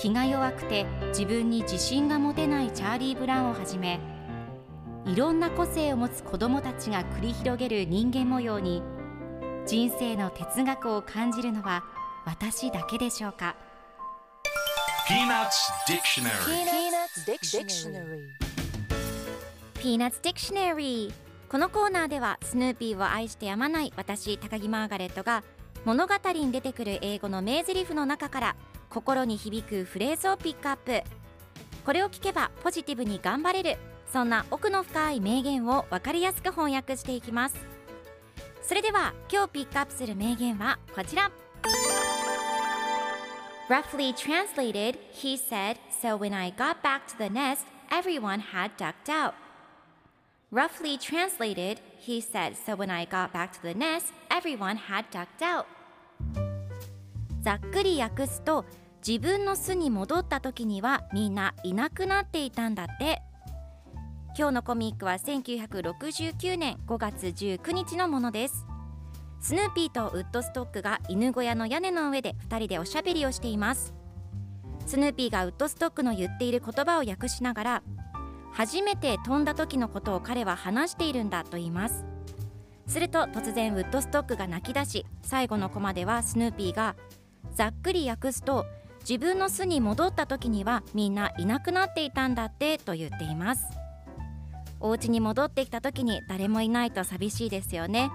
気が弱くて自分に自信が持てないチャーリー・ブラウンをはじめいろんな個性を持つ子どもたちが繰り広げる人間模様に人生の哲学を感じるのは私だけでしょうか？Peanuts Dictionary. Peanuts Dictionary. Peanuts Dictionary.このコーナーではスヌーピーを愛してやまない私高木マーガレットが物語に出てくる英語の名台詞の中から心に響くフレーズをピックアップこれを聞けばポジティブに頑張れるそんな奥の深い名言を分かりやすく翻訳していきますそれでは今日ピックアップする名言はこちら Roughly translated, he said, so when I got back to the nest, everyone had ducked out. Roughly translated, he said, so when I got back to the nest, everyone had ducked out. ざっくり訳すと、自分の巣に戻った時にはみんないなくなっていたんだって。今日のコミックは1969年5月19日のものです。スヌーピーとウッドストックが犬小屋の屋根の上で2人でおしゃべりをしていますスヌーピーがウッドストックの言っている言葉を訳しながら初めて飛んだ時のことを彼は話しているんだと言いますすると突然ウッドストックが泣き出し最後のコマではスヌーピーがざっくり訳すと自分の巣に戻った時にはみんないなくなっていたんだってと言っています。お家に戻ってきた時に誰もいないと寂しいですよね。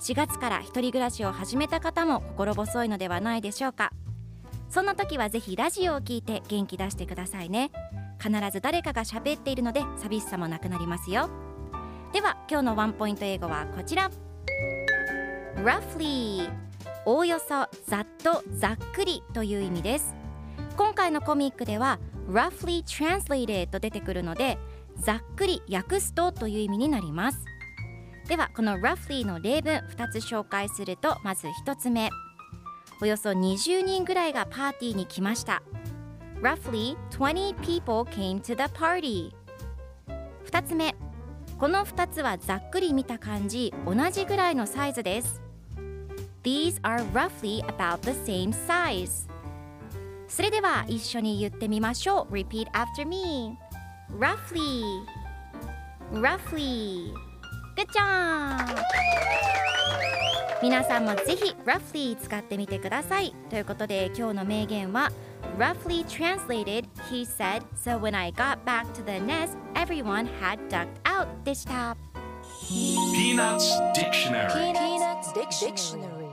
4月から一人暮らしを始めた方も心細いのではないでしょうか。そんな時はぜひラジオを聞いて元気出してくださいね。必ず誰かが喋っているので寂しさもなくなりますよ。では今日のワンポイント英語はこちら。Roughly おおよそざっとざっくりという意味です。今回のコミックでは roughly translated と出てくるのでざっくり訳すとという意味になります。ではこの roughly の例文2つ紹介するとまず1つ目。およそ20人ぐらいがパーティーに来ました。Roughly 20 people came to the party 2つ目。この2つはざっくり見た感じ同じぐらいのサイズです。These are roughly about the same size それでは一緒に言ってみましょう Repeat after me Roughly Roughly Good job! 皆さんもぜひ roughly 使ってみてくださいということで今日の名言は roughly translated he said so when I got back to the nest everyone had ducked out でした Peanuts Dictionary Peanuts Dictionary.